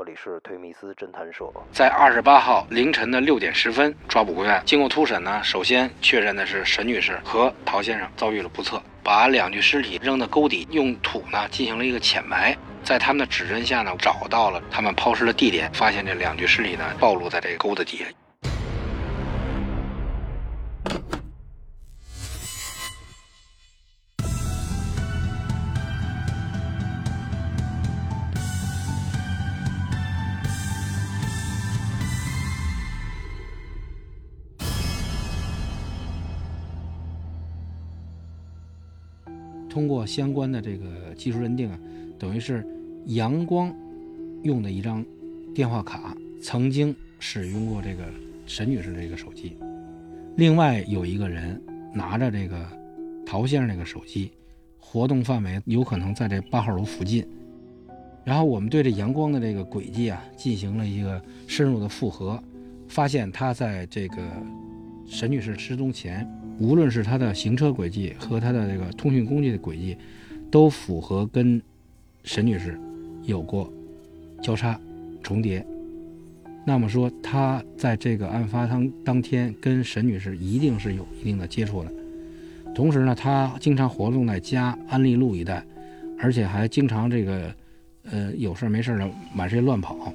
这里是推密斯侦探社。在二十八号凌晨的六点十分，抓捕归案。经过突审呢，首先确认的是沈女士和陶先生遭遇了不测，把两具尸体扔到沟底，用土呢进行了一个浅埋。在他们的指认下呢，找到了他们抛尸的地点，发现这两具尸体呢暴露在这个沟子底下。通过相关的这个技术认定啊，等于是阳光用的一张电话卡曾经使用过这个沈女士这个手机，另外有一个人拿着这个陶先生这个手机，活动范围有可能在这八号楼附近。然后我们对这阳光的这个轨迹啊进行了一个深入的复核，发现他在这个沈女士失踪前。无论是他的行车轨迹和他的这个通讯工具的轨迹，都符合跟沈女士有过交叉重叠。那么说，他在这个案发当当天跟沈女士一定是有一定的接触的。同时呢，他经常活动在家安利路一带，而且还经常这个呃有事没事的满世界乱跑。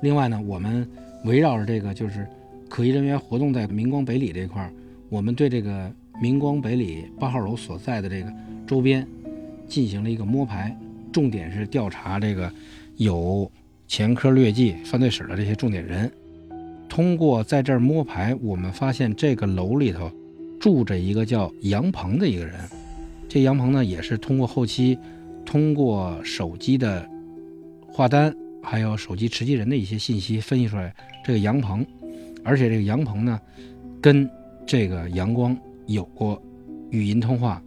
另外呢，我们围绕着这个就是可疑人员活动在明光北里这块儿。我们对这个明光北里八号楼所在的这个周边进行了一个摸排，重点是调查这个有前科劣迹、犯罪史的这些重点人。通过在这儿摸排，我们发现这个楼里头住着一个叫杨鹏的一个人。这杨鹏呢，也是通过后期通过手机的话单，还有手机持机人的一些信息分析出来，这个杨鹏，而且这个杨鹏呢，跟这个阳光有过语音通话，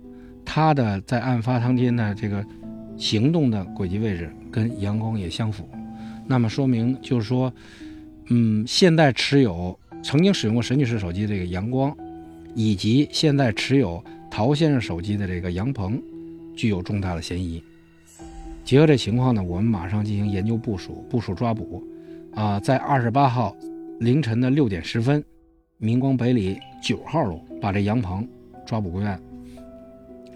他的在案发当天的这个行动的轨迹位置跟阳光也相符，那么说明就是说，嗯，现在持有曾经使用过沈女士手机的这个阳光，以及现在持有陶先生手机的这个杨鹏，具有重大的嫌疑。结合这情况呢，我们马上进行研究部署，部署抓捕。啊，在二十八号凌晨的六点十分。明光北里九号楼把这杨鹏抓捕归案。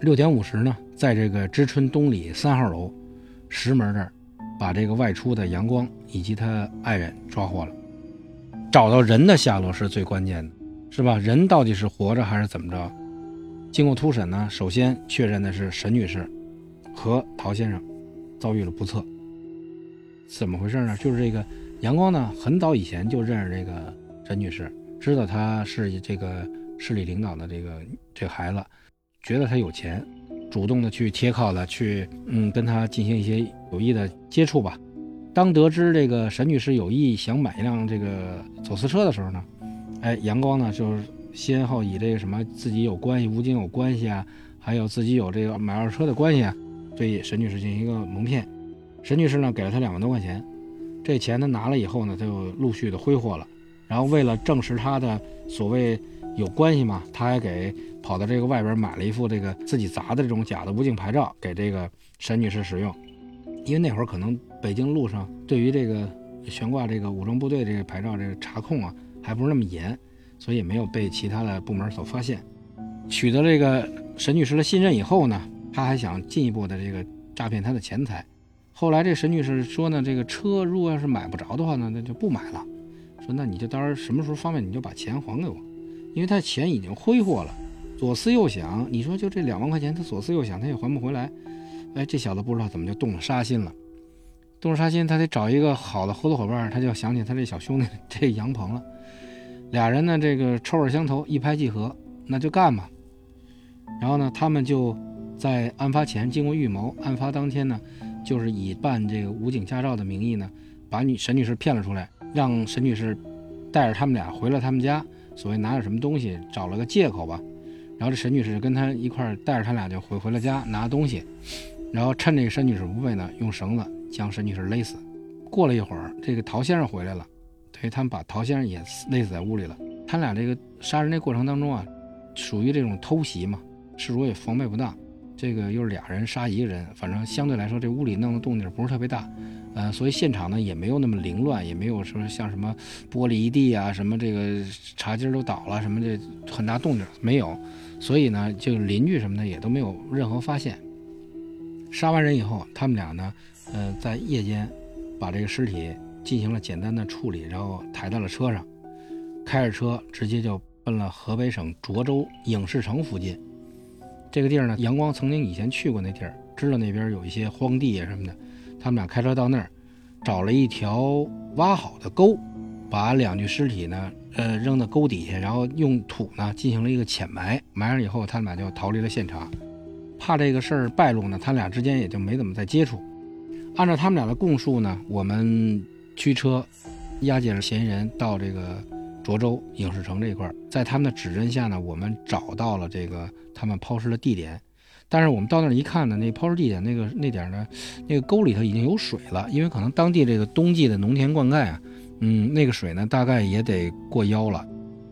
六点五十呢，在这个知春东里三号楼石门这儿，把这个外出的阳光以及他爱人抓获了。找到人的下落是最关键的，是吧？人到底是活着还是怎么着？经过突审呢，首先确认的是沈女士和陶先生遭遇了不测。怎么回事呢？就是这个阳光呢，很早以前就认识这个沈女士。知道他是这个市里领导的这个这个孩子，觉得他有钱，主动的去贴靠了，去嗯跟他进行一些有益的接触吧。当得知这个沈女士有意想买一辆这个走私车的时候呢，哎，阳光呢就是先后以这个什么自己有关系，吴京有关系啊，还有自己有这个买二手车的关系啊，对沈女士进行一个蒙骗。沈女士呢给了他两万多块钱，这钱他拿了以后呢，他又陆续的挥霍了。然后为了证实他的所谓有关系嘛，他还给跑到这个外边买了一副这个自己砸的这种假的武警牌照给这个沈女士使用，因为那会儿可能北京路上对于这个悬挂这个武装部队这个牌照这个查控啊还不是那么严，所以没有被其他的部门所发现。取得这个沈女士的信任以后呢，他还想进一步的这个诈骗她的钱财。后来这沈女士说呢，这个车如果要是买不着的话呢，那就不买了。说那你就到时候什么时候方便你就把钱还给我，因为他钱已经挥霍了，左思右想，你说就这两万块钱，他左思右想他也还不回来，哎，这小子不知道怎么就动了杀心了，动了杀心，他得找一个好的合作伙伴，他就想起他这小兄弟这杨鹏了，俩人呢这个臭味相投，一拍即合，那就干吧。然后呢，他们就在案发前经过预谋，案发当天呢，就是以办这个武警驾照的名义呢，把女沈女士骗了出来。让沈女士带着他们俩回了他们家，所谓拿点什么东西，找了个借口吧。然后这沈女士跟他一块儿带着他俩就回回了家拿东西，然后趁这个沈女士不备呢，用绳子将沈女士勒死。过了一会儿，这个陶先生回来了，等于他们把陶先生也勒死在屋里了。他俩这个杀人这过程当中啊，属于这种偷袭嘛，事主也防备不当，这个又是俩人杀一个人，反正相对来说这屋里弄的动静不是特别大，呃，所以现场呢也没有那么凌乱，也没有说像什么玻璃一地啊，什么这个茶几都倒了，什么这很大动静没有，所以呢，就邻居什么的也都没有任何发现。杀完人以后，他们俩呢，呃，在夜间把这个尸体进行了简单的处理，然后抬到了车上，开着车直接就奔了河北省涿州影视城附近。这个地儿呢，阳光曾经以前去过那地儿，知道那边有一些荒地啊什么的。他们俩开车到那儿，找了一条挖好的沟，把两具尸体呢，呃，扔到沟底下，然后用土呢进行了一个浅埋。埋上以后，他们俩就逃离了现场。怕这个事儿败露呢，他俩之间也就没怎么再接触。按照他们俩的供述呢，我们驱车押解了嫌疑人到这个涿州影视城这一块，在他们的指认下呢，我们找到了这个。他们抛尸的地点，但是我们到那儿一看呢，那抛尸地点那个那点呢，那个沟里头已经有水了，因为可能当地这个冬季的农田灌溉啊，嗯，那个水呢大概也得过腰了。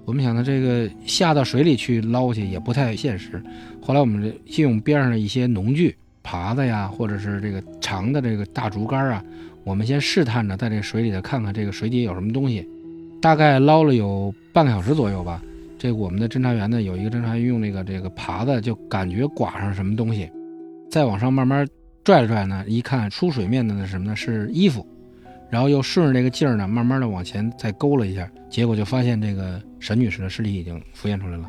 我们想呢，这个下到水里去捞去也不太现实。后来我们就用边上的一些农具，耙子呀，或者是这个长的这个大竹竿啊，我们先试探着在这个水里头看看这个水底有什么东西。大概捞了有半个小时左右吧。这我们的侦查员呢，有一个侦查员用那个这个耙子，就感觉刮上什么东西，再往上慢慢拽了拽呢，一看出水面的那什么呢？是衣服，然后又顺着这个劲儿呢，慢慢的往前再勾了一下，结果就发现这个沈女士的尸体已经浮现出来了。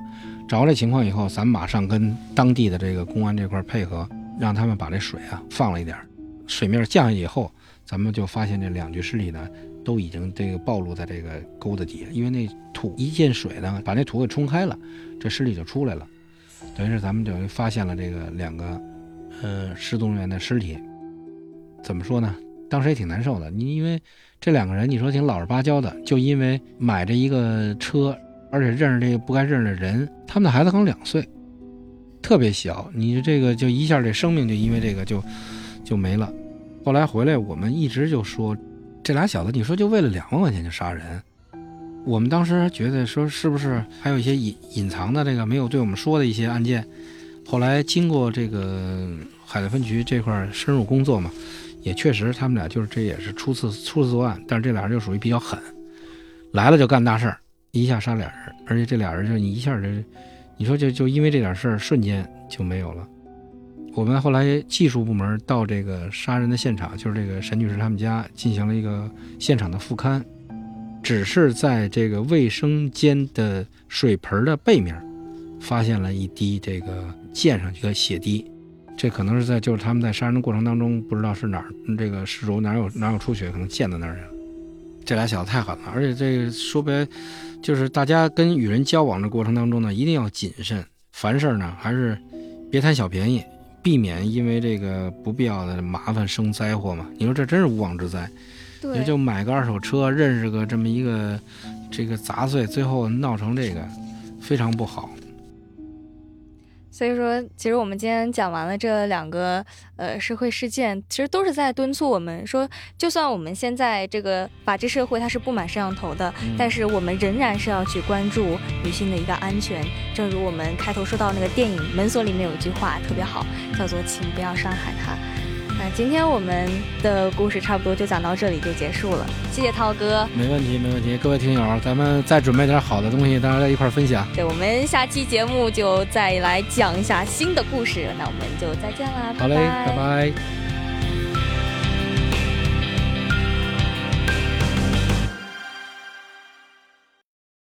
找到这情况以后，咱马上跟当地的这个公安这块配合，让他们把这水啊放了一点儿，水面降下以后，咱们就发现这两具尸体呢。都已经这个暴露在这个沟子底下，因为那土一进水呢，把那土给冲开了，这尸体就出来了。等于是咱们等于发现了这个两个，呃，失踪人员的尸体。怎么说呢？当时也挺难受的。你因为这两个人，你说挺老实巴交的，就因为买这一个车，而且认识这个不该认识的人，他们的孩子刚两岁，特别小，你这个就一下这生命就因为这个就就没了。后来回来，我们一直就说。这俩小子，你说就为了两万块钱就杀人？我们当时觉得说是不是还有一些隐隐藏的这个没有对我们说的一些案件？后来经过这个海淀分局这块深入工作嘛，也确实他们俩就是这也是初次初次作案，但是这俩人就属于比较狠，来了就干大事儿，一下杀俩人，而且这俩人就你一下这，你说就就因为这点事儿瞬间就没有了。我们后来技术部门到这个杀人的现场，就是这个沈女士他们家，进行了一个现场的复勘，只是在这个卫生间的水盆的背面，发现了一滴这个溅上去的血滴，这可能是在就是他们在杀人的过程当中，不知道是哪儿这个失主哪有哪有出血，可能溅到那儿去了。这俩小子太狠了，而且这个说白，就是大家跟与人交往的过程当中呢，一定要谨慎，凡事呢还是别贪小便宜。避免因为这个不必要的麻烦生灾祸嘛？你说这真是无妄之灾。也，就买个二手车，认识个这么一个这个杂碎，最后闹成这个，非常不好。所以说，其实我们今天讲完了这两个呃社会事件，其实都是在敦促我们说，就算我们现在这个法治社会它是布满摄像头的，但是我们仍然是要去关注女性的一个安全。正如我们开头说到那个电影《门锁》里面有一句话特别好，叫做“请不要伤害她”。那今天我们的故事差不多就讲到这里就结束了，谢谢涛哥。没问题，没问题。各位听友，咱们再准备点好的东西，大家在一块分享。对，我们下期节目就再来讲一下新的故事。那我们就再见啦，好嘞，拜拜。